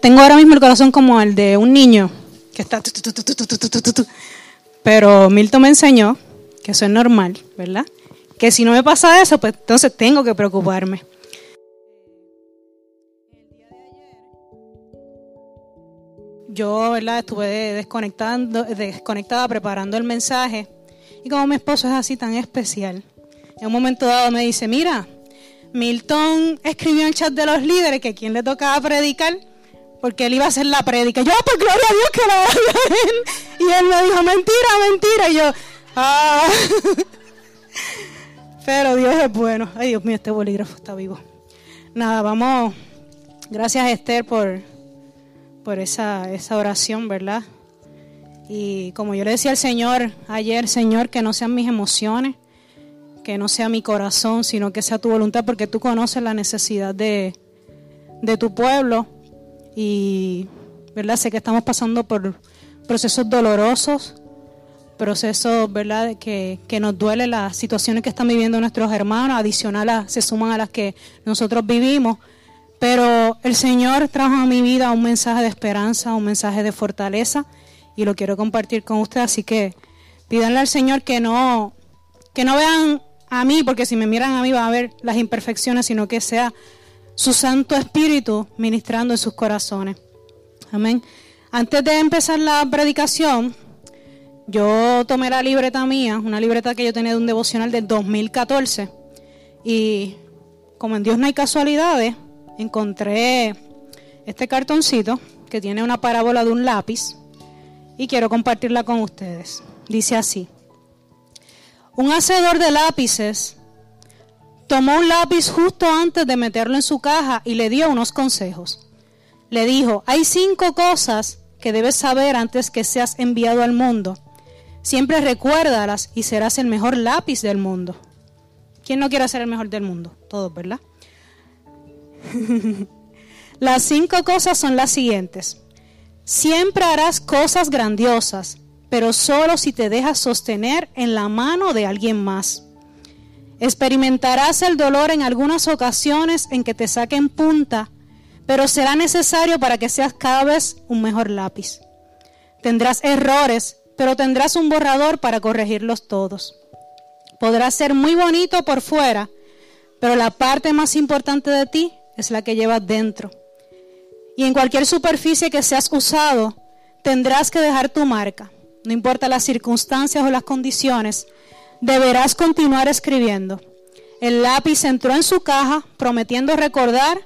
Tengo ahora mismo el corazón como el de un niño que está... Pero Milton me enseñó que eso es normal, ¿verdad? Que si no me pasa eso, pues entonces tengo que preocuparme. Yo, ¿verdad? Estuve desconectando, desconectada preparando el mensaje. Y como mi esposo es así tan especial, en un momento dado me dice, mira, Milton escribió en el chat de los líderes que quien le tocaba predicar porque él iba a hacer la prédica. Yo, pues gloria a Dios que la él. Y él me dijo, mentira, mentira. Y yo, ah. Pero Dios es bueno. Ay, Dios mío, este bolígrafo está vivo. Nada, vamos. Gracias, Esther, por, por esa, esa oración, ¿verdad? Y como yo le decía al Señor ayer, Señor, que no sean mis emociones, que no sea mi corazón, sino que sea tu voluntad, porque tú conoces la necesidad de, de tu pueblo y ¿verdad? sé que estamos pasando por procesos dolorosos, procesos ¿verdad? Que, que nos duele las situaciones que están viviendo nuestros hermanos, adicionales se suman a las que nosotros vivimos. Pero el Señor trajo a mi vida un mensaje de esperanza, un mensaje de fortaleza y lo quiero compartir con usted. Así que pídanle al Señor que no, que no vean a mí, porque si me miran a mí va a ver las imperfecciones, sino que sea su Santo Espíritu ministrando en sus corazones. Amén. Antes de empezar la predicación, yo tomé la libreta mía, una libreta que yo tenía de un devocional del 2014, y como en Dios no hay casualidades, encontré este cartoncito que tiene una parábola de un lápiz y quiero compartirla con ustedes. Dice así, un hacedor de lápices Tomó un lápiz justo antes de meterlo en su caja y le dio unos consejos. Le dijo, hay cinco cosas que debes saber antes que seas enviado al mundo. Siempre recuérdalas y serás el mejor lápiz del mundo. ¿Quién no quiere ser el mejor del mundo? Todos, ¿verdad? las cinco cosas son las siguientes. Siempre harás cosas grandiosas, pero solo si te dejas sostener en la mano de alguien más. Experimentarás el dolor en algunas ocasiones en que te saquen punta, pero será necesario para que seas cada vez un mejor lápiz. Tendrás errores, pero tendrás un borrador para corregirlos todos. Podrás ser muy bonito por fuera, pero la parte más importante de ti es la que llevas dentro. Y en cualquier superficie que seas usado, tendrás que dejar tu marca. No importa las circunstancias o las condiciones, deberás continuar escribiendo. El lápiz entró en su caja prometiendo recordar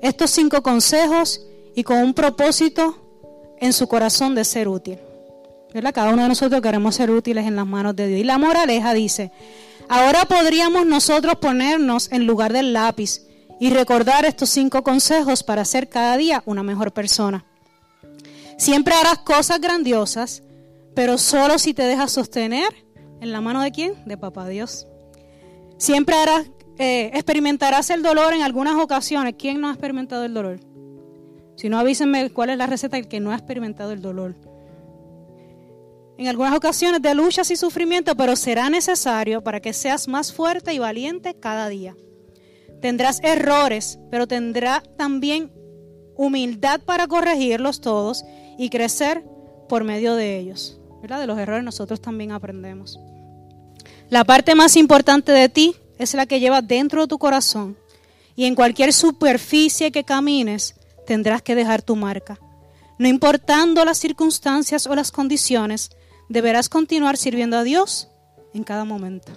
estos cinco consejos y con un propósito en su corazón de ser útil. Cada uno de nosotros queremos ser útiles en las manos de Dios. Y la moraleja dice, ahora podríamos nosotros ponernos en lugar del lápiz y recordar estos cinco consejos para ser cada día una mejor persona. Siempre harás cosas grandiosas, pero solo si te dejas sostener ¿En la mano de quién? De papá Dios. Siempre harás, eh, experimentarás el dolor en algunas ocasiones. ¿Quién no ha experimentado el dolor? Si no, avísenme cuál es la receta del que no ha experimentado el dolor. En algunas ocasiones de luchas y sufrimiento, pero será necesario para que seas más fuerte y valiente cada día. Tendrás errores, pero tendrá también humildad para corregirlos todos y crecer por medio de ellos. De los errores nosotros también aprendemos. La parte más importante de ti es la que llevas dentro de tu corazón. Y en cualquier superficie que camines, tendrás que dejar tu marca. No importando las circunstancias o las condiciones, deberás continuar sirviendo a Dios en cada momento.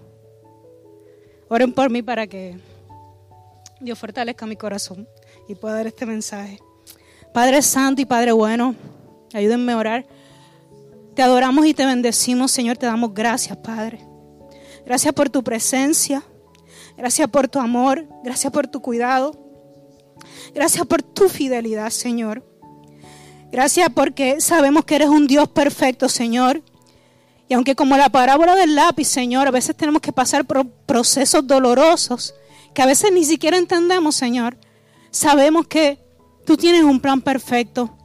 Oren por mí para que Dios fortalezca mi corazón y pueda dar este mensaje. Padre Santo y Padre bueno, ayúdenme a orar. Te adoramos y te bendecimos, Señor. Te damos gracias, Padre. Gracias por tu presencia. Gracias por tu amor. Gracias por tu cuidado. Gracias por tu fidelidad, Señor. Gracias porque sabemos que eres un Dios perfecto, Señor. Y aunque como la parábola del lápiz, Señor, a veces tenemos que pasar por procesos dolorosos que a veces ni siquiera entendemos, Señor, sabemos que tú tienes un plan perfecto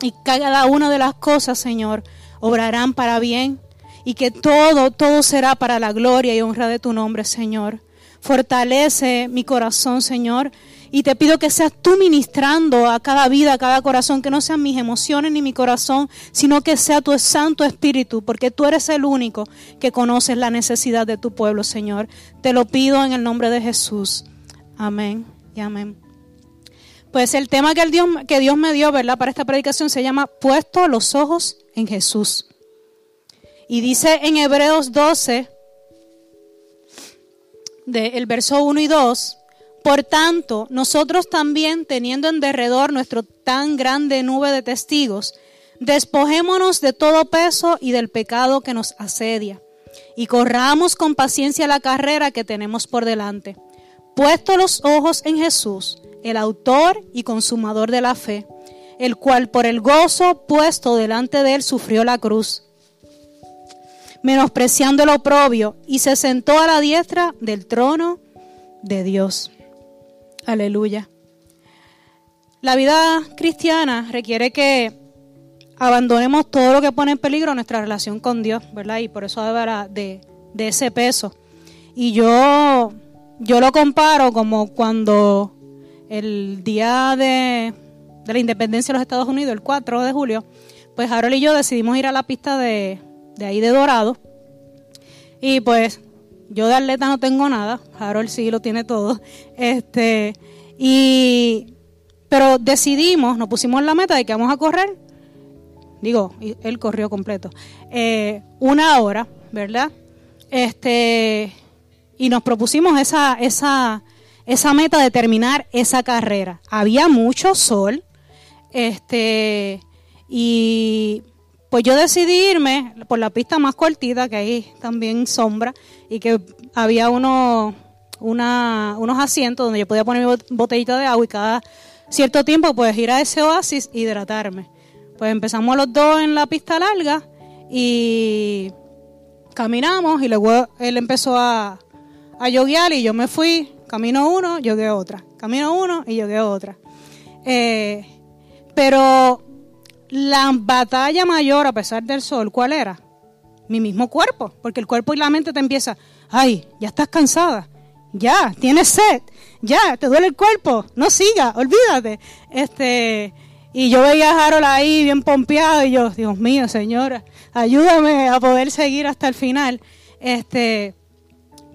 y cada una de las cosas, Señor, obrarán para bien y que todo, todo será para la gloria y honra de tu nombre, Señor. Fortalece mi corazón, Señor, Y te pido que seas tú ministrando a cada vida, a cada corazón, que no sean mis emociones ni mi corazón, sino que sea tu Santo Espíritu, porque tú eres el único que conoces la necesidad de tu pueblo, Señor. Te lo pido en el nombre de Jesús. Amén y amén. Pues el tema que, Dios, Dios me dio, ¿verdad? Para esta predicación se llama Puesto los ojos en Jesús. Y dice en Hebreos 12, del verso 1 y 2, por tanto, nosotros también, teniendo en derredor nuestro tan grande nube de testigos, despojémonos de todo peso y del pecado que nos asedia, y corramos con paciencia la carrera que tenemos por delante, puesto los ojos en Jesús, el autor y consumador de la fe, el cual por el gozo puesto delante de él sufrió la cruz, menospreciando el oprobio, y se sentó a la diestra del trono de Dios. Aleluya. La vida cristiana requiere que abandonemos todo lo que pone en peligro nuestra relación con Dios, ¿verdad? Y por eso habla de, de ese peso. Y yo, yo lo comparo como cuando el día de, de la independencia de los Estados Unidos, el 4 de julio, pues Harold y yo decidimos ir a la pista de, de ahí de Dorado. Y pues yo de atleta no tengo nada, Harold sí lo tiene todo. Este, y, pero decidimos, nos pusimos la meta de que vamos a correr, digo, él corrió completo, eh, una hora, ¿verdad? Este, y nos propusimos esa, esa, esa meta de terminar esa carrera. Había mucho sol, este, y pues yo decidí irme por la pista más cortita, que hay también sombra, y que había uno, unos asientos donde yo podía poner mi botellita de agua y cada cierto tiempo pues ir a ese oasis e hidratarme. Pues empezamos los dos en la pista larga y caminamos y luego él empezó a, a yoguear y yo me fui, camino uno, yogué otra, camino uno y yogué otra. Eh, pero la batalla mayor, a pesar del sol, ¿cuál era? Mi mismo cuerpo, porque el cuerpo y la mente te empieza, ay, ya estás cansada, ya, tienes sed, ya, te duele el cuerpo, no siga, olvídate. Este, y yo veía a Harold ahí bien pompeado y yo, Dios mío, señora, ayúdame a poder seguir hasta el final. Este,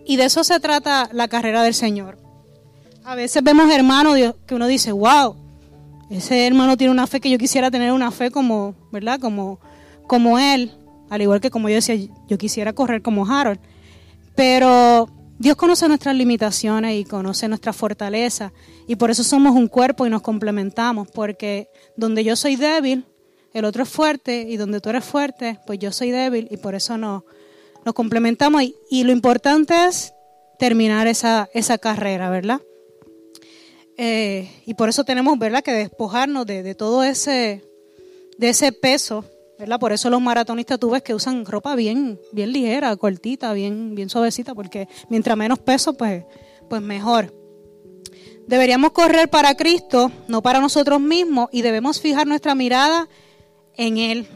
y de eso se trata la carrera del Señor. A veces vemos hermanos que uno dice, wow, ese hermano tiene una fe que yo quisiera tener una fe como, ¿verdad? Como, como él, al igual que como yo decía, yo quisiera correr como Harold. Pero Dios conoce nuestras limitaciones y conoce nuestra fortaleza y por eso somos un cuerpo y nos complementamos, porque donde yo soy débil, el otro es fuerte y donde tú eres fuerte, pues yo soy débil y por eso nos, nos complementamos y, lo importante es terminar esa, esa carrera, ¿verdad? Eh, y por eso tenemos, ¿verdad?, que despojarnos de, de, todo ese, de ese peso, ¿verdad? Por eso los maratonistas tú ves que usan ropa bien, bien ligera, cortita, bien, bien suavecita, porque mientras menos peso, pues, pues mejor. Deberíamos correr para Cristo, no para nosotros mismos, y debemos fijar nuestra mirada en Él.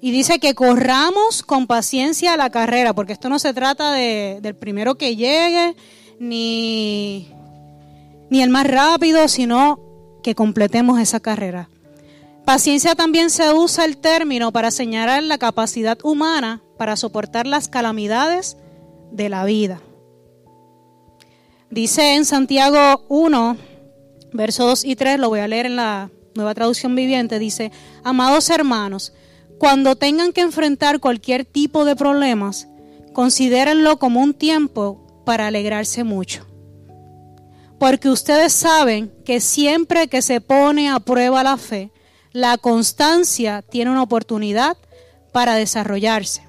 Y dice que corramos con paciencia la carrera, porque esto no se trata de, del primero que llegue, ni, ni el más rápido, sino que completemos esa carrera. Paciencia también se usa el término para señalar la capacidad humana para soportar las calamidades de la vida. Dice en Santiago 1, versos 2 y 3, lo voy a leer en la nueva traducción viviente, dice, amados hermanos, cuando tengan que enfrentar cualquier tipo de problemas, considérenlo como un tiempo para alegrarse mucho. Porque ustedes saben que siempre que se pone a prueba la fe, la constancia tiene una oportunidad para desarrollarse.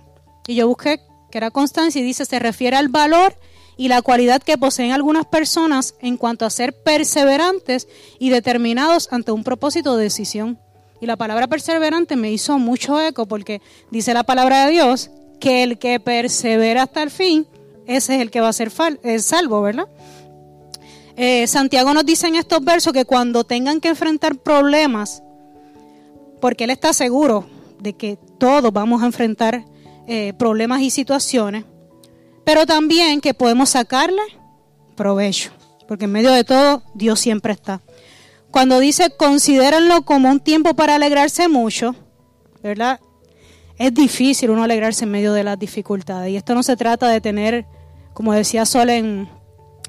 Y yo busqué que era constancia y dice, se refiere al valor y la cualidad que poseen algunas personas en cuanto a ser perseverantes y determinados ante un propósito de decisión. Y la palabra perseverante me hizo mucho eco porque dice la palabra de Dios que el que persevera hasta el fin, ese es el que va a ser salvo, ¿verdad? Eh, Santiago nos dice en estos versos que cuando tengan que enfrentar problemas, porque él está seguro de que todos vamos a enfrentar eh, problemas y situaciones, pero también que podemos sacarle provecho, porque en medio de todo Dios siempre está. Cuando dice considérenlo como un tiempo para alegrarse mucho, ¿verdad? Es difícil uno alegrarse en medio de las dificultades. Y esto no se trata de tener, como decía Sol en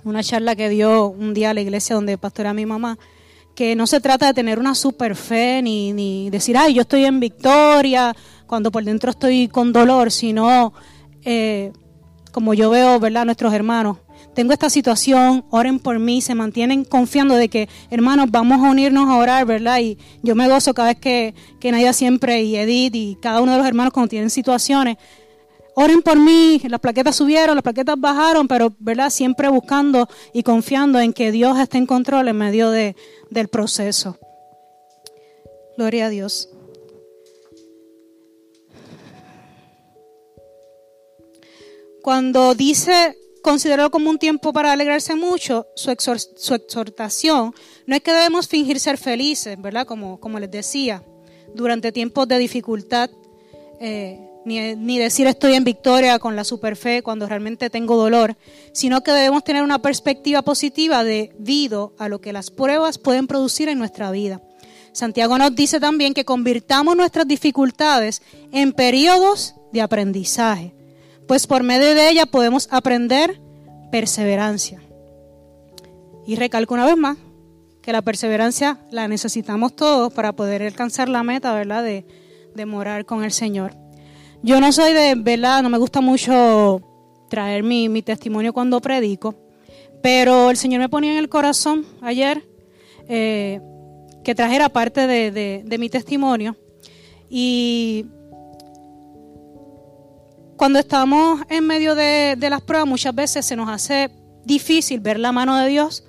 una charla que dio un día a la iglesia donde pastora mi mamá, que no se trata de tener una super fe ni, ni decir, ay, yo estoy en victoria cuando por dentro estoy con dolor, sino eh, como yo veo, ¿verdad?, nuestros hermanos. Tengo esta situación, oren por mí, se mantienen confiando de que, hermanos, vamos a unirnos a orar, ¿verdad? Y yo me gozo cada vez que, que Nadia siempre y Edith y cada uno de los hermanos cuando tienen situaciones, oren por mí, las plaquetas subieron, las plaquetas bajaron, pero ¿verdad? Siempre buscando y confiando en que Dios esté en control en medio de, del proceso. Gloria a Dios. Cuando dice considerarlo como un tiempo para alegrarse mucho, su, exhortación no es que debemos fingir ser felices, ¿verdad? Como, como les decía, durante tiempos de dificultad. Eh, ni, decir estoy en victoria con la superfe cuando realmente tengo dolor, sino que debemos tener una perspectiva positiva debido a lo que las pruebas pueden producir en nuestra vida. Santiago nos dice también que convirtamos nuestras dificultades en periodos de aprendizaje, pues por medio de ella podemos aprender perseverancia. Y recalco una vez más que la perseverancia la necesitamos todos para poder alcanzar la meta, ¿verdad?, de, de morar con el Señor. Yo no soy de, ¿verdad? No me gusta mucho traer mi, testimonio cuando predico, pero el Señor me ponía en el corazón ayer eh, que trajera parte de, mi testimonio. Y cuando estamos en medio de, las pruebas, muchas veces se nos hace difícil ver la mano de Dios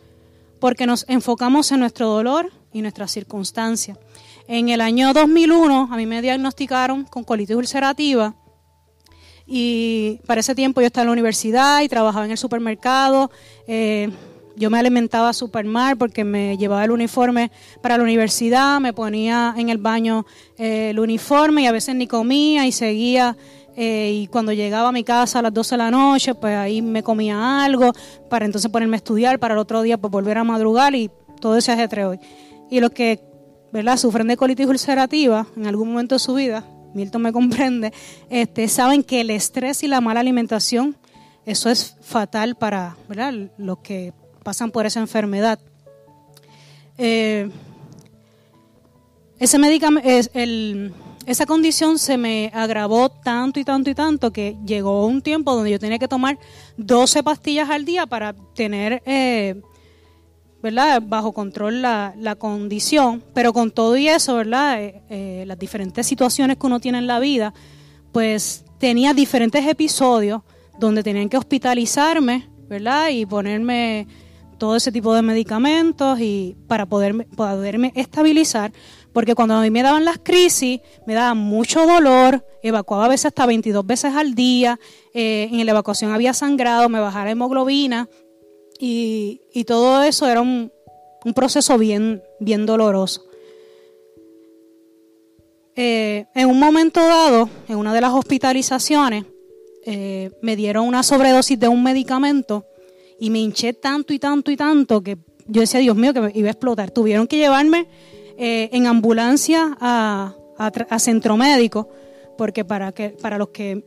porque nos enfocamos en nuestro dolor y nuestras circunstancias. En el año 2001 a mí me diagnosticaron con colitis ulcerativa y para ese tiempo yo estaba en la universidad y trabajaba en el supermercado. Eh, yo me alimentaba súper mal porque me llevaba el uniforme para la universidad, me ponía en el baño eh, el uniforme y a veces ni comía y seguía. Eh, y cuando llegaba a mi casa a las 12 de la noche, pues ahí me comía algo para entonces ponerme a estudiar, para el otro día pues volver a madrugar y todo ese ajetreo. Y los que ¿verdad? sufren de colitis ulcerativa en algún momento de su vida, Milton me comprende, este, saben que el estrés y la mala alimentación, eso es fatal para ¿verdad? los que pasan por esa enfermedad. Eh, ese el, esa condición se me agravó tanto y tanto y tanto que llegó un tiempo donde yo tenía que tomar 12 pastillas al día para tener eh, ¿verdad? Bajo control la, la, condición, pero con todo y eso, ¿verdad? Eh, eh, las diferentes situaciones que uno tiene en la vida, pues tenía diferentes episodios donde tenían que hospitalizarme, ¿verdad? Y ponerme todo ese tipo de medicamentos y para poderme, poderme estabilizar, porque cuando a mí me daban las crisis, me daba mucho dolor, evacuaba a veces hasta 22 veces al día, eh, en la evacuación había sangrado, me bajaba la hemoglobina, y, todo eso era un, proceso bien, bien doloroso. Eh, en un momento dado, en una de las hospitalizaciones, eh, me dieron una sobredosis de un medicamento y me hinché tanto y tanto y tanto que yo decía, Dios mío, que me iba a explotar. Tuvieron que llevarme eh, en ambulancia a, a, centro médico, porque para, que, para los que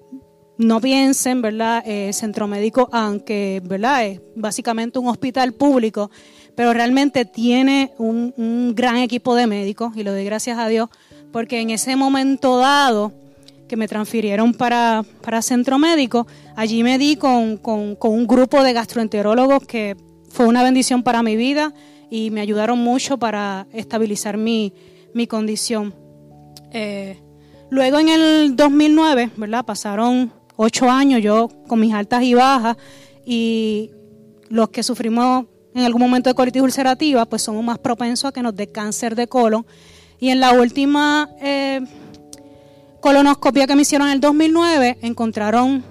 no piensen, ¿verdad? Eh, centro médico, aunque, ¿verdad? Es básicamente un hospital público, pero realmente tiene un, gran equipo de médicos y lo doy gracias a Dios, porque en ese momento dado que me transfirieron para, para centro médico, allí me di con, un grupo de gastroenterólogos que fue una bendición para mi vida y me ayudaron mucho para estabilizar mi, condición. Eh, luego en el 2009, ¿verdad? Pasaron ocho años, yo con mis altas y bajas, y los que sufrimos en algún momento de colitis ulcerativa, pues somos más propensos a que nos dé cáncer de colon. Y en la última eh, colonoscopia que me hicieron en el 2009, encontraron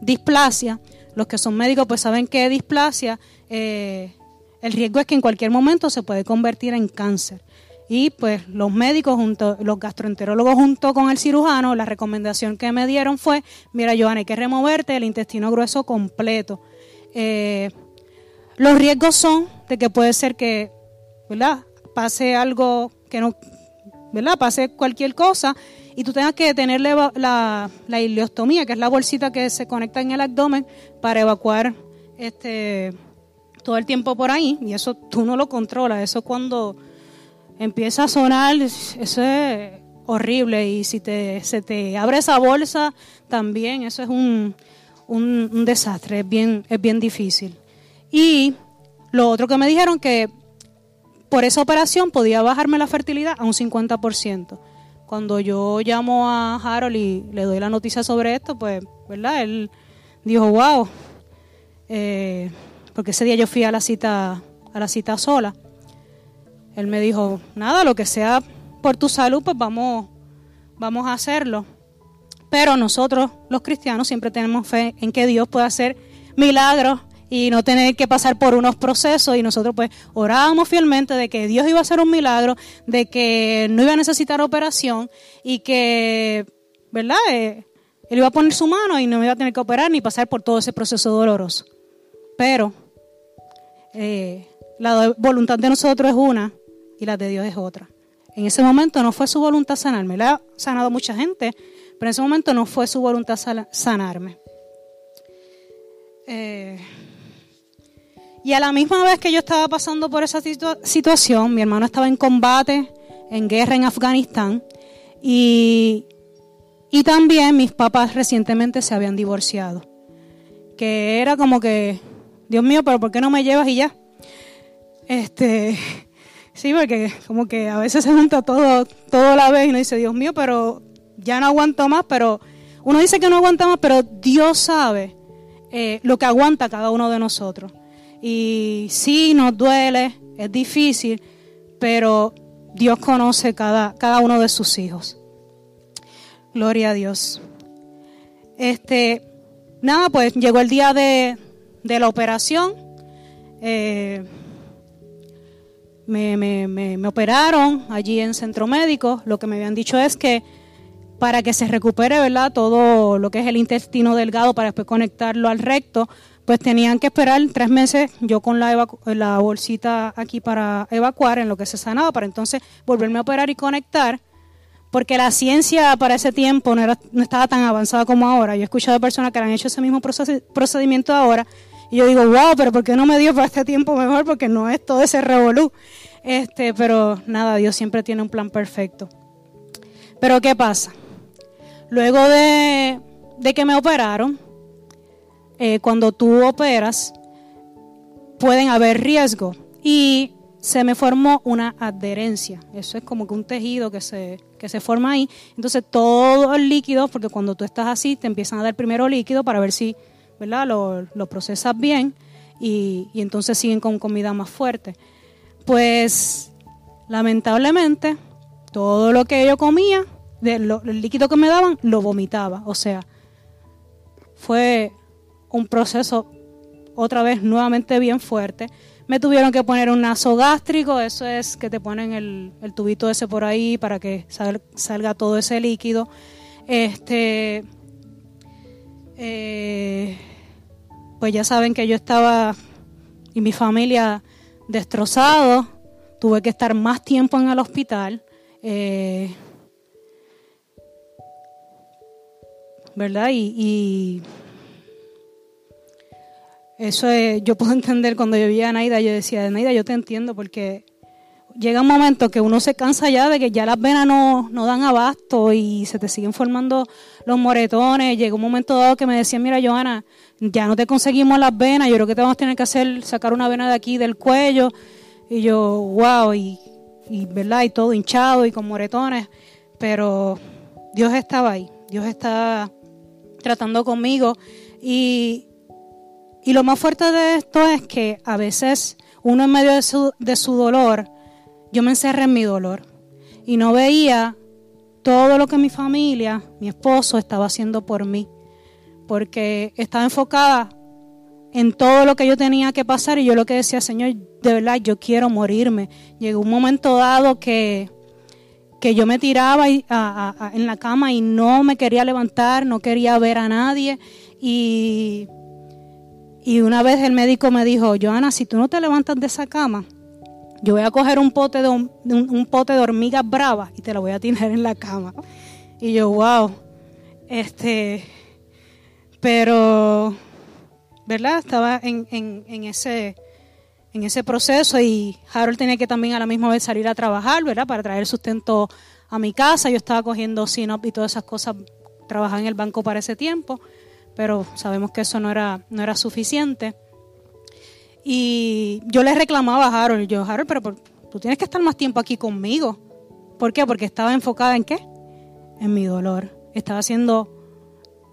displasia. Los que son médicos pues saben que displasia, eh, el riesgo es que en cualquier momento se puede convertir en cáncer. Y pues los médicos, junto, los gastroenterólogos junto con el cirujano, la recomendación que me dieron fue, mira Joana, hay que removerte el intestino grueso completo. Eh, los riesgos son de que puede ser que, ¿verdad? Pase algo que no, ¿verdad? Pase cualquier cosa y tú tengas que tener la, la, la ileostomía, que es la bolsita que se conecta en el abdomen para evacuar este todo el tiempo por ahí y eso tú no lo controlas, eso cuando empieza a sonar, eso es horrible y si te, se te abre esa bolsa también, eso es un, un, desastre, es bien, es bien difícil. Y lo otro que me dijeron que por esa operación podía bajarme la fertilidad a un 50%. Cuando yo llamo a Harold y le doy la noticia sobre esto, pues, ¿verdad? Él dijo, wow, eh, porque ese día yo fui a la cita, a la cita sola. Él me dijo, nada, lo que sea por tu salud, pues vamos, vamos a hacerlo. Pero nosotros, los cristianos, siempre tenemos fe en que Dios puede hacer milagros y no tener que pasar por unos procesos y nosotros pues orábamos fielmente de que Dios iba a hacer un milagro, de que no iba a necesitar operación y que, ¿verdad? Eh, él iba a poner su mano y no iba a tener que operar ni pasar por todo ese proceso doloroso. Pero eh, la voluntad de nosotros es una y la de Dios es otra. En ese momento no fue su voluntad sanarme, le ha sanado mucha gente, pero en ese momento no fue su voluntad sanarme. Eh, y a la misma vez que yo estaba pasando por esa situación, mi hermano estaba en combate, en guerra en Afganistán, y, y también mis papás recientemente se habían divorciado. Que era como que, Dios mío, pero ¿por qué no me llevas y ya? Este, sí, porque como que a veces se junta todo, todo la vez y uno dice, Dios mío, pero ya no aguanto más, pero uno dice que no aguanta más, pero Dios sabe eh, lo que aguanta cada uno de nosotros. Y sí, nos duele, es difícil, pero Dios conoce cada, cada uno de sus hijos. Gloria a Dios. Este, nada, pues llegó el día de, de la operación. Eh, me, me, me, operaron allí en centro médico. Lo que me habían dicho es que para que se recupere, ¿verdad? Todo lo que es el intestino delgado para después conectarlo al recto, pues tenían que esperar tres meses yo con la, la bolsita aquí para evacuar en lo que se sanaba, para entonces volverme a operar y conectar, porque la ciencia para ese tiempo no, era, no estaba tan avanzada como ahora. Yo he escuchado personas que han hecho ese mismo procedimiento ahora, y yo digo, wow, pero ¿por qué no me dio para este tiempo mejor? Porque no es todo ese revolú. Este, pero nada, Dios siempre tiene un plan perfecto. Pero ¿qué pasa? Luego de, de que me operaron, eh, cuando tú operas, pueden haber riesgo. Y se me formó una adherencia. Eso es como que un tejido que se, que se forma ahí. Entonces todo el líquido, porque cuando tú estás así, te empiezan a dar primero líquido para ver si ¿verdad? Lo, lo procesas bien y, y entonces siguen con comida más fuerte. Pues lamentablemente todo lo que yo comía, de el líquido que me daban, lo vomitaba. O sea, fue un proceso otra vez nuevamente bien fuerte. Me tuvieron que poner un nasogástrico, eso es que te ponen el, el tubito ese por ahí para que salga todo ese líquido. Este, eh, pues ya saben que yo estaba y mi familia destrozado, tuve que estar más tiempo en el hospital. Eh, ¿Verdad? y eso es, yo puedo entender cuando yo vi a Naida, yo decía, Naida, yo te entiendo porque llega un momento que uno se cansa ya de que ya las venas no, no dan abasto y se te siguen formando los moretones. Llegó un momento dado que me decían, mira, Joana, ya no te conseguimos las venas, yo creo que te vamos a tener que hacer, sacar una vena de aquí del cuello. Y yo, wow, y, y verdad, y todo hinchado y con moretones. Pero Dios estaba ahí, Dios está tratando conmigo. Y, y lo más fuerte de esto es que a veces uno en medio de su, de su dolor, yo me encerré en mi dolor y no veía todo lo que mi familia, mi esposo estaba haciendo por mí, porque estaba enfocada en todo lo que yo tenía que pasar y yo lo que decía, Señor, de verdad, yo quiero morirme. Llegó un momento dado que, que yo me tiraba en la cama y no me quería levantar, no quería ver a nadie. Y, y una vez el médico me dijo, Joana, si tú no te levantas de esa cama, yo voy a coger un pote de, un, pote de hormigas bravas y te lo voy a tirar en la cama. Y yo, wow, este, pero, ¿verdad? Estaba en, en, ese, en ese proceso y Harold tenía que también a la misma vez salir a trabajar, ¿verdad? Para traer sustento a mi casa. Yo estaba cogiendo SINOP y todas esas cosas, trabajaba en el banco para ese tiempo, pero sabemos que eso no era, no era suficiente. Y yo le reclamaba a Harold, yo, Harold, pero tú tienes que estar más tiempo aquí conmigo. ¿Por qué? Porque estaba enfocada en qué? En mi dolor. Estaba siendo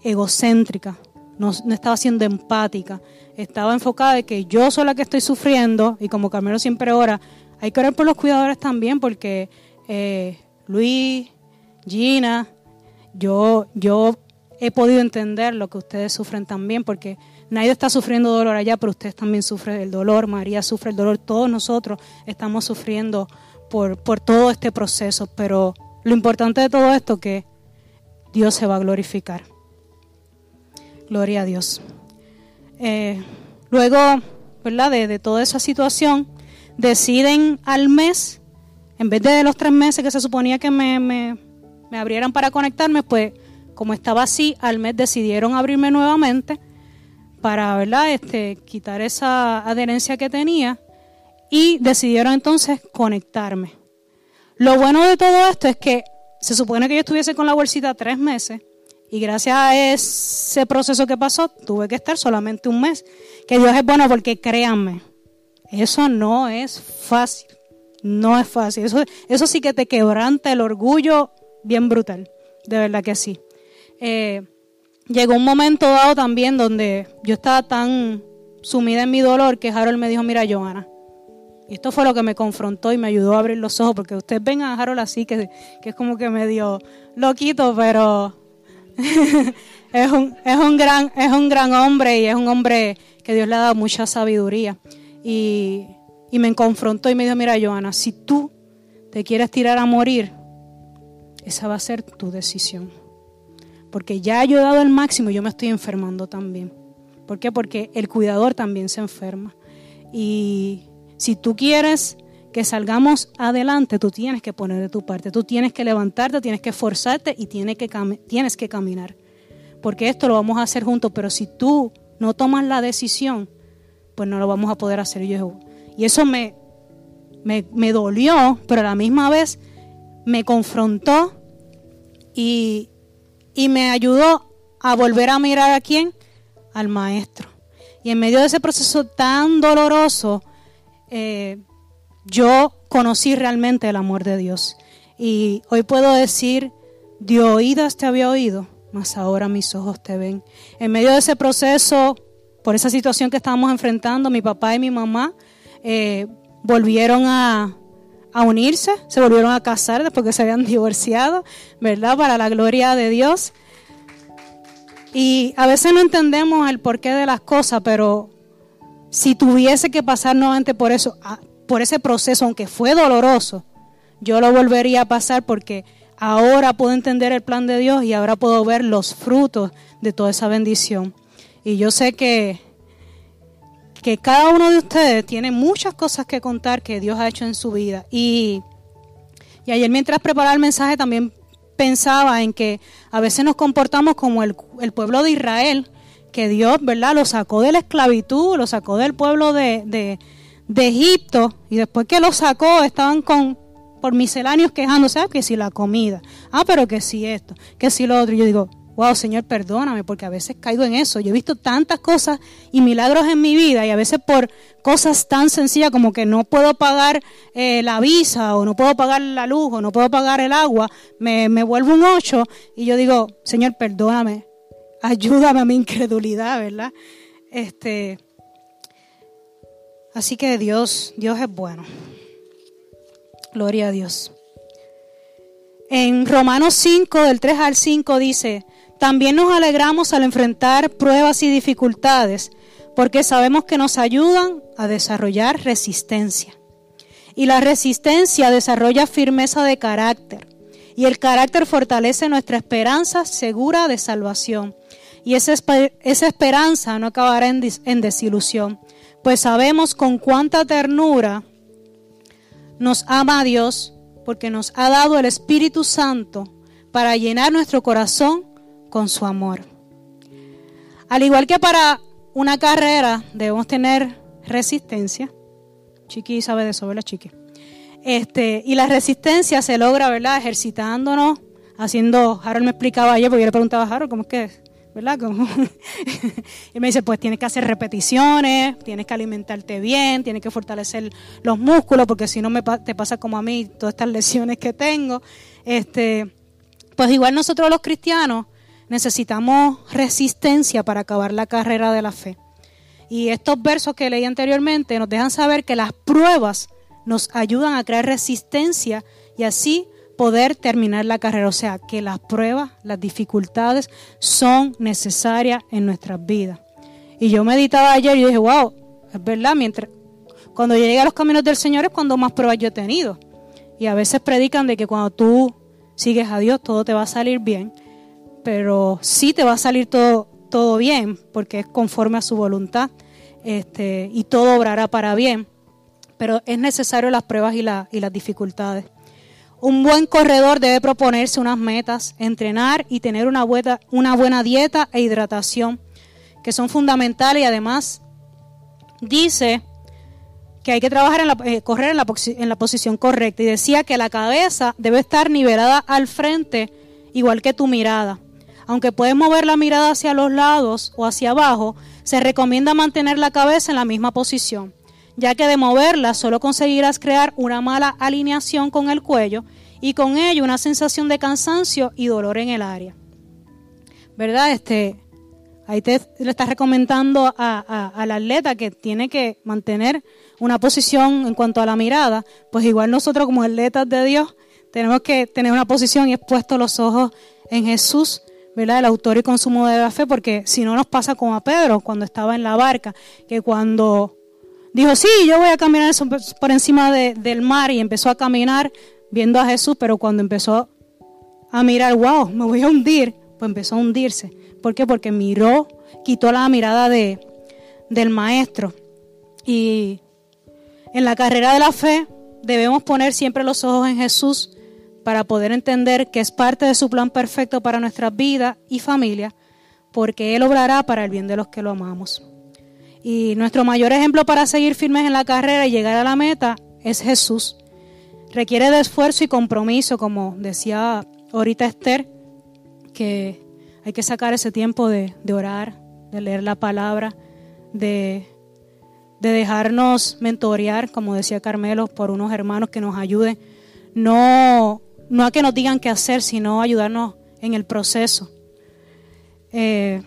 egocéntrica, no, estaba siendo empática. Estaba enfocada en que yo soy la que estoy sufriendo y como Carmelo siempre ora, hay que orar por los cuidadores también porque eh, Luis, Gina, yo, yo he podido entender lo que ustedes sufren también porque Nadie está sufriendo dolor allá, pero ustedes también sufren el dolor. María sufre el dolor. Todos nosotros estamos sufriendo por, por todo este proceso. Pero lo importante de todo esto es que Dios se va a glorificar. Gloria a Dios. Eh, luego, ¿verdad? De, toda esa situación, deciden al mes, en vez de los tres meses que se suponía que me, me, me abrieran para conectarme, pues como estaba así, al mes decidieron abrirme nuevamente para ¿verdad? Este, quitar esa adherencia que tenía y decidieron entonces conectarme. Lo bueno de todo esto es que se supone que yo estuviese con la bolsita tres meses y gracias a ese proceso que pasó tuve que estar solamente un mes. Que Dios es bueno porque créanme, eso no es fácil. No es fácil. Eso, sí que te quebranta el orgullo bien brutal. De verdad que sí. Eh, llegó un momento dado también donde yo estaba tan sumida en mi dolor que Harold me dijo, mira, Joana, y esto fue lo que me confrontó y me ayudó a abrir los ojos, porque ustedes ven a Harold así, que, que es como que medio loquito, pero es, un, es, un gran, es un gran hombre y es un hombre que Dios le ha dado mucha sabiduría. Y, y me confrontó y me dijo, mira, Joana, si tú te quieres tirar a morir, esa va a ser tu decisión porque ya yo he dado el máximo yo me estoy enfermando también. ¿Por qué? Porque el cuidador también se enferma. Y si tú quieres que salgamos adelante, tú tienes que poner de tu parte, tú tienes que levantarte, tienes que esforzarte y tienes que, tienes que caminar. Porque esto lo vamos a hacer juntos, pero si tú no tomas la decisión, pues no lo vamos a poder hacer. Y, y eso me, me, me dolió, pero a la misma vez me confrontó y, y me ayudó a volver a mirar a quién, al maestro. Y en medio de ese proceso tan doloroso, eh, yo conocí realmente el amor de Dios. Y hoy puedo decir, de oídas te había oído, mas ahora mis ojos te ven. En medio de ese proceso, por esa situación que estábamos enfrentando, mi papá y mi mamá eh, volvieron a, a unirse, se volvieron a casar después que se habían divorciado, ¿verdad? Para la gloria de Dios. Y a veces no entendemos el porqué de las cosas, pero si tuviese que pasar nuevamente por eso, por ese proceso, aunque fue doloroso, yo lo volvería a pasar porque ahora puedo entender el plan de Dios y ahora puedo ver los frutos de toda esa bendición. Y yo sé que que cada uno de ustedes tiene muchas cosas que contar que Dios ha hecho en su vida. Y, y ayer mientras preparaba el mensaje también pensaba en que a veces nos comportamos como el, pueblo de Israel, que Dios, ¿verdad?, lo sacó de la esclavitud, lo sacó del pueblo de, de, Egipto, y después que lo sacó estaban con por misceláneos quejándose, ah, que si la comida, ah, pero que si esto, que si lo otro. Y yo digo, wow, Señor, perdóname, porque a veces caigo en eso. Yo he visto tantas cosas y milagros en mi vida y a veces por cosas tan sencillas como que no puedo pagar eh, la visa o no puedo pagar la luz o no puedo pagar el agua, me, me vuelvo un ocho y yo digo, Señor, perdóname, ayúdame a mi incredulidad, ¿verdad? Este, así que Dios, Dios es bueno. Gloria a Dios. En Romanos 5, del 3 al 5 dice, también nos alegramos al enfrentar pruebas y dificultades, porque sabemos que nos ayudan a desarrollar resistencia. Y la resistencia desarrolla firmeza de carácter. Y el carácter fortalece nuestra esperanza segura de salvación. Y esa, esperanza no acabará en, en desilusión, pues sabemos con cuánta ternura nos ama Dios, porque nos ha dado el Espíritu Santo para llenar nuestro corazón con su amor. Al igual que para una carrera debemos tener resistencia. Chiqui sabe de eso, ¿verdad, Chiqui? Este, y la resistencia se logra, ¿verdad? Ejercitándonos, haciendo, Harold me explicaba ayer, porque yo le preguntaba a Harold, ¿cómo es que ¿verdad? y me dice, pues tienes que hacer repeticiones, tienes que alimentarte bien, tienes que fortalecer los músculos, porque si no me te pasa como a mí, todas estas lesiones que tengo. Este, pues igual nosotros los cristianos necesitamos resistencia para acabar la carrera de la fe. Y estos versos que leí anteriormente nos dejan saber que las pruebas nos ayudan a crear resistencia y así poder terminar la carrera. O sea, que las pruebas, las dificultades son necesarias en nuestras vidas. Y yo meditaba ayer y dije, wow, es verdad, mientras, cuando yo llegué a los caminos del Señor es cuando más pruebas yo he tenido. Y a veces predican de que cuando tú sigues a Dios todo te va a salir bien, pero sí te va a salir todo, bien, porque es conforme a su voluntad este, y todo obrará para bien. Pero es necesario las pruebas y, las dificultades. Un buen corredor debe proponerse unas metas, entrenar y tener una buena, una buena dieta e hidratación, que son fundamentales y además dice que hay que trabajar en la, eh, correr en la, en la posición correcta. Y decía que la cabeza debe estar nivelada al frente, igual que tu mirada. Aunque puedes mover la mirada hacia los lados o hacia abajo, se recomienda mantener la cabeza en la misma posición ya que de moverla solo conseguirás crear una mala alineación con el cuello y con ello una sensación de cansancio y dolor en el área. ¿Verdad? Este, ahí te le estás recomendando al atleta que tiene que mantener una posición en cuanto a la mirada, pues igual nosotros como atletas de Dios tenemos que tener una posición y expuesto los ojos en Jesús, ¿verdad? El autor y consumo de la fe, porque si no nos pasa como a Pedro cuando estaba en la barca, que cuando Dijo, sí, yo voy a caminar por encima del mar y empezó a caminar viendo a Jesús, pero cuando empezó a mirar, wow, me voy a hundir, pues empezó a hundirse. ¿Por qué? Porque miró, quitó la mirada de, del maestro. Y en la carrera de la fe debemos poner siempre los ojos en Jesús para poder entender que es parte de su plan perfecto para nuestras vidas y familia, porque Él obrará para el bien de los que lo amamos. Y nuestro mayor ejemplo para seguir firmes en la carrera y llegar a la meta es Jesús. Requiere de esfuerzo y compromiso, como decía ahorita Esther, que hay que sacar ese tiempo de, orar, de leer la palabra, de, de dejarnos mentorear, como decía Carmelo, por unos hermanos que nos ayuden. No, no a que nos digan qué hacer, sino ayudarnos en el proceso. Eh,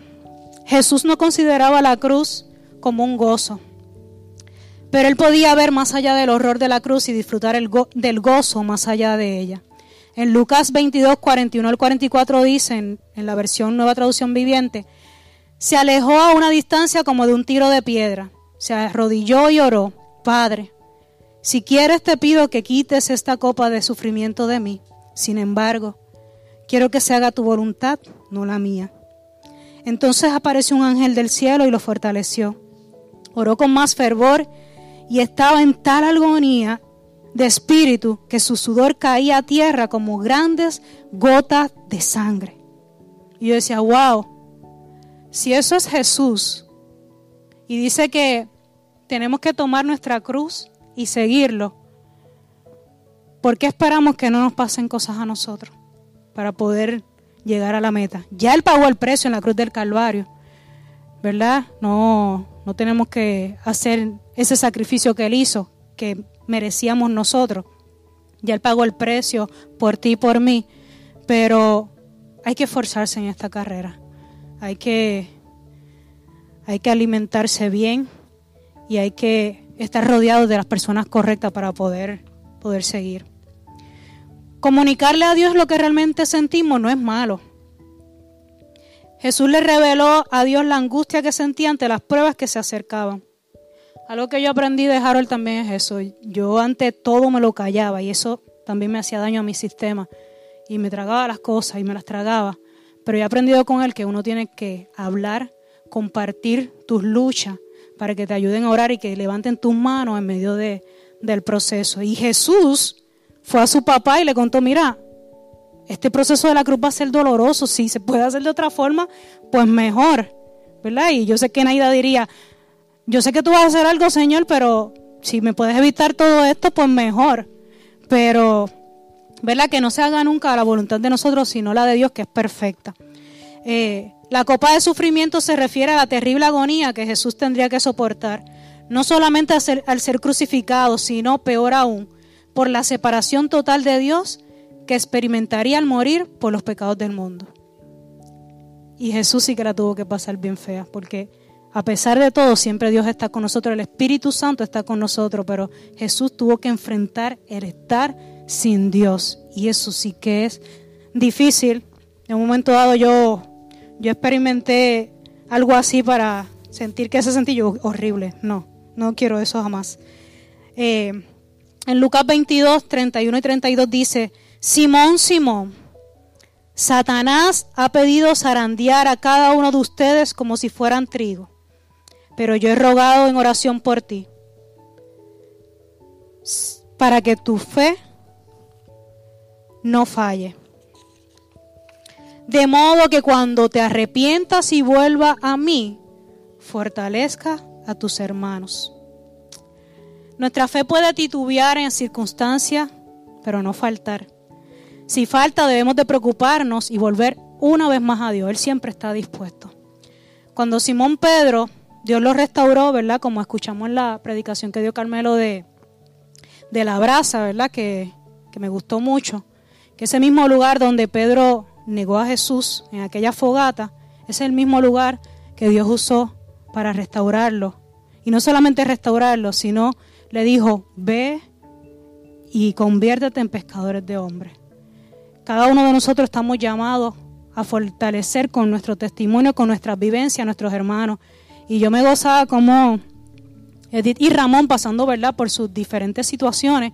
Jesús no consideraba la cruz como un gozo. Pero él podía ver más allá del horror de la cruz y disfrutar el del gozo más allá de ella. En Lucas 22, 41 al 44 dicen, en la versión Nueva Traducción Viviente, se alejó a una distancia como de un tiro de piedra, se arrodilló y oró, Padre, si quieres te pido que quites esta copa de sufrimiento de mí. Sin embargo, quiero que se haga tu voluntad, no la mía. Entonces apareció un ángel del cielo y lo fortaleció oró con más fervor y estaba en tal agonía de espíritu que su sudor caía a tierra como grandes gotas de sangre. Y yo decía, wow, si eso es Jesús, y dice que tenemos que tomar nuestra cruz y seguirlo, ¿por qué esperamos que no nos pasen cosas a nosotros para poder llegar a la meta? Ya Él pagó el precio en la cruz del Calvario, ¿verdad? No, no tenemos que hacer ese sacrificio que Él hizo, que merecíamos nosotros. Ya Él pagó el precio por ti y por mí, pero hay que esforzarse en esta carrera. Hay que, hay que alimentarse bien y hay que estar rodeado de las personas correctas para poder, poder seguir. Comunicarle a Dios lo que realmente sentimos no es malo, Jesús le reveló a Dios la angustia que sentía ante las pruebas que se acercaban. Algo que yo aprendí de Harold también es eso. Yo ante todo me lo callaba y eso también me hacía daño a mi sistema. Y me tragaba las cosas y me las tragaba. Pero he aprendido con él que uno tiene que hablar, compartir tus luchas para que te ayuden a orar y que levanten tus manos en medio de, del proceso. Y Jesús fue a su papá y le contó, mira, este proceso de la cruz va a ser doloroso, si se puede hacer de otra forma, pues mejor, ¿verdad? Y yo sé que Naida diría, yo sé que tú vas a hacer algo, Señor, pero si me puedes evitar todo esto, pues mejor. Pero, ¿verdad? Que no se haga nunca la voluntad de nosotros, sino la de Dios, que es perfecta. Eh, la copa de sufrimiento se refiere a la terrible agonía que Jesús tendría que soportar, no solamente al ser, crucificado, sino peor aún, por la separación total de Dios que experimentaría al morir por los pecados del mundo. Y Jesús sí que la tuvo que pasar bien fea, porque a pesar de todo, siempre Dios está con nosotros, el Espíritu Santo está con nosotros, pero Jesús tuvo que enfrentar el estar sin Dios. Y eso sí que es difícil. En un momento dado yo, yo experimenté algo así para sentir que ese sentido horrible. No, no quiero eso jamás. Eh, en Lucas 22, 31 y 32 dice, Simón, Simón, Satanás ha pedido zarandear a cada uno de ustedes como si fueran trigo, pero yo he rogado en oración por ti, para que tu fe no falle. De modo que cuando te arrepientas y vuelva a mí, fortalezca a tus hermanos. Nuestra fe puede titubear en circunstancias, pero no faltar. Si falta, debemos de preocuparnos y volver una vez más a Dios. Él siempre está dispuesto. Cuando Simón Pedro, Dios lo restauró, ¿verdad? Como escuchamos en la predicación que dio Carmelo de, de la brasa, ¿verdad? Que, que me gustó mucho. Que ese mismo lugar donde Pedro negó a Jesús en aquella fogata, es el mismo lugar que Dios usó para restaurarlo. Y no solamente restaurarlo, sino le dijo, ve y conviértete en pescadores de hombres. Cada uno de nosotros estamos llamados a fortalecer con nuestro testimonio, con nuestras vivencias, nuestros hermanos. Y yo me gozaba como Edith y Ramón pasando, ¿verdad?, por sus diferentes situaciones.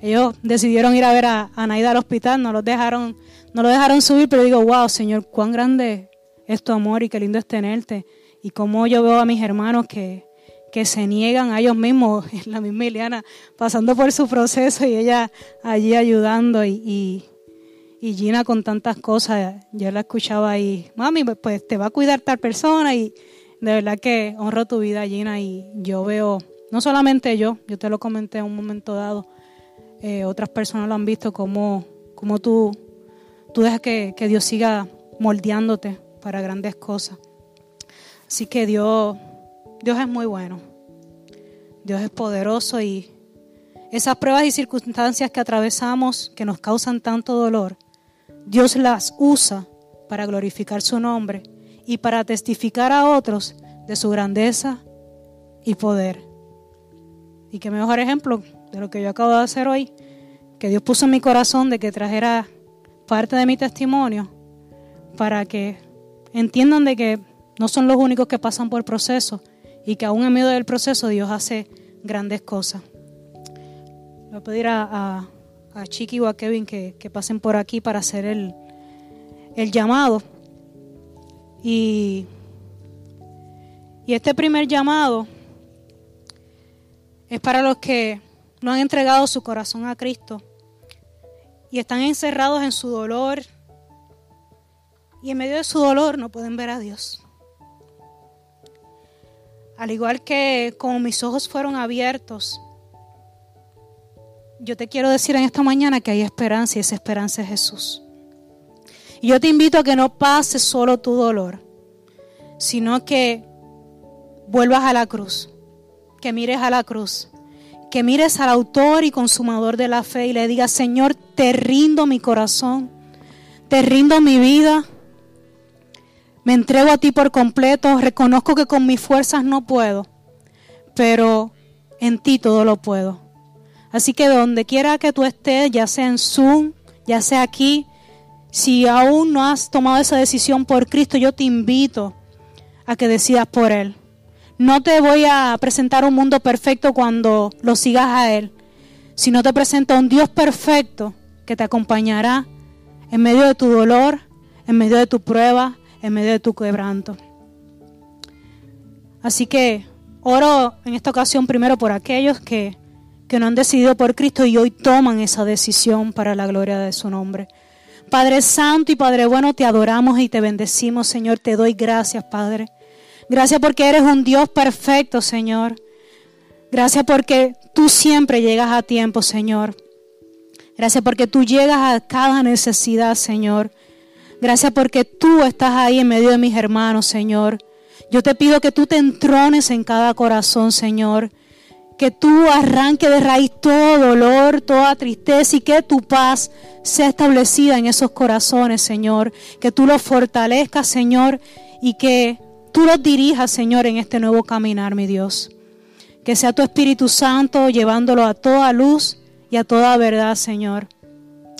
Ellos decidieron ir a ver a, Naida al hospital, no los dejaron, no lo dejaron subir, pero digo, wow, Señor, cuán grande es tu amor y qué lindo es tenerte. Y cómo yo veo a mis hermanos que, que se niegan a ellos mismos, la misma Ileana, pasando por su proceso y ella allí ayudando y y Gina con tantas cosas, yo la escuchaba ahí, mami, pues, pues te va a cuidar tal persona y de verdad que honro tu vida, Gina, y yo veo, no solamente yo, yo te lo comenté en un momento dado, eh, otras personas lo han visto como, como tú, tú dejas que, que Dios siga moldeándote para grandes cosas. Así que Dios, Dios es muy bueno, Dios es poderoso y esas pruebas y circunstancias que atravesamos que nos causan tanto dolor, Dios las usa para glorificar su nombre y para testificar a otros de su grandeza y poder. Y qué mejor ejemplo de lo que yo acabo de hacer hoy, que Dios puso en mi corazón de que trajera parte de mi testimonio para que entiendan de que no son los únicos que pasan por el proceso y que aún en medio del proceso Dios hace grandes cosas. Voy a pedir a a Chiqui o a Kevin que, pasen por aquí para hacer el, el llamado. Y, y este primer llamado es para los que no han entregado su corazón a Cristo y están encerrados en su dolor y en medio de su dolor no pueden ver a Dios. Al igual que como mis ojos fueron abiertos yo te quiero decir en esta mañana que hay esperanza y esa esperanza es Jesús. Y yo te invito a que no pases solo tu dolor, sino que vuelvas a la cruz, que mires a la cruz, que mires al autor y consumador de la fe y le digas, Señor, te rindo mi corazón, te rindo mi vida, me entrego a ti por completo, reconozco que con mis fuerzas no puedo, pero en ti todo lo puedo. Así que donde quiera que tú estés, ya sea en Zoom, ya sea aquí, Si aún no has tomado esa decisión por Cristo, yo te invito a que decidas por Él. No te voy a presentar un mundo perfecto cuando lo sigas a Él, sino te presento a un Dios perfecto que te acompañará en medio de tu dolor, en medio de tu prueba, en medio de tu quebranto. Así que oro en esta ocasión primero por aquellos que, que no han decidido por Cristo y hoy toman esa decisión para la gloria de su nombre. Padre Santo y Padre Bueno, te adoramos y te bendecimos, Señor. Te doy gracias, Padre. Gracias porque eres un Dios perfecto, Señor. Gracias porque tú siempre llegas a tiempo, Señor. Gracias porque tú llegas a cada necesidad, Señor. Gracias porque tú estás ahí en medio de mis hermanos, Señor. Yo te pido que tú te entrones en cada corazón, Señor. Que tú arranque de raíz todo dolor, toda tristeza y que tu paz sea establecida en esos corazones, Señor. Que tú los fortalezcas, Señor, y que tú los dirijas, Señor, en este nuevo caminar, mi Dios. Que sea tu Espíritu Santo llevándolo a toda luz y a toda verdad, Señor.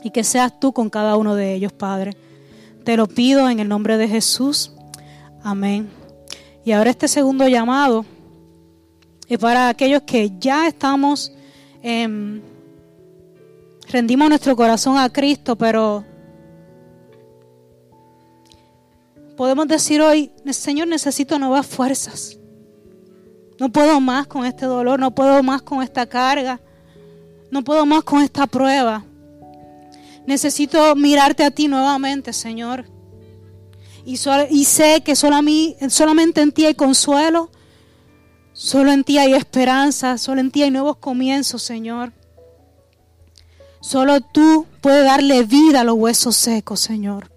Y que seas tú con cada uno de ellos, Padre. Te lo pido en el nombre de Jesús. Amén. Y ahora este segundo llamado es para aquellos que ya estamos, em, rendimos nuestro corazón a Cristo, pero podemos decir hoy, Señor, necesito nuevas fuerzas. No puedo más con este dolor, no puedo más con esta carga, no puedo más con esta prueba. Necesito mirarte a ti nuevamente, Señor. Y, sé que solamente en ti hay consuelo, solo en ti hay esperanza, solo en ti hay nuevos comienzos, Señor. Solo tú puedes darle vida a los huesos secos, Señor.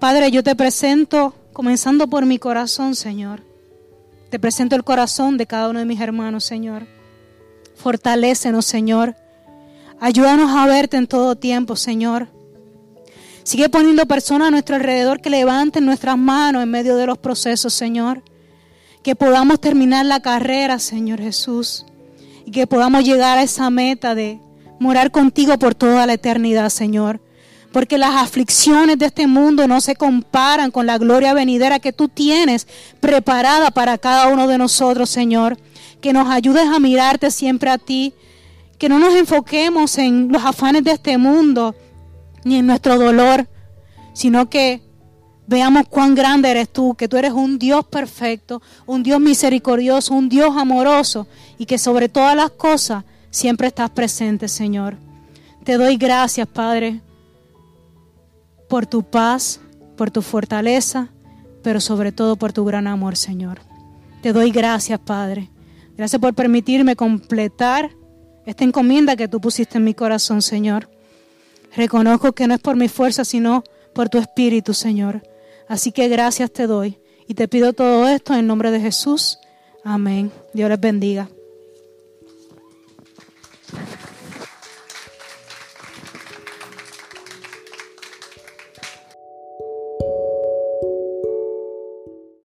Padre, yo te presento, comenzando por mi corazón, Señor. Te presento el corazón de cada uno de mis hermanos, Señor. Fortalécenos, Señor. Ayúdanos a verte en todo tiempo, Señor. Sigue poniendo personas a nuestro alrededor que levanten nuestras manos en medio de los procesos, Señor. Que podamos terminar la carrera, Señor Jesús. Y que podamos llegar a esa meta de morar contigo por toda la eternidad, Señor porque las aflicciones de este mundo no se comparan con la gloria venidera que tú tienes preparada para cada uno de nosotros, Señor. Que nos ayudes a mirarte siempre a ti, que no nos enfoquemos en los afanes de este mundo ni en nuestro dolor, sino que veamos cuán grande eres tú, que tú eres un Dios perfecto, un Dios misericordioso, un Dios amoroso y que sobre todas las cosas siempre estás presente, Señor. Te doy gracias, Padre por tu paz, por tu fortaleza, pero sobre todo por tu gran amor, Señor. Te doy gracias, Padre. Gracias por permitirme completar esta encomienda que tú pusiste en mi corazón, Señor. Reconozco que no es por mi fuerza, sino por tu espíritu, Señor. Así que gracias te doy y te pido todo esto en nombre de Jesús. Amén. Dios les bendiga.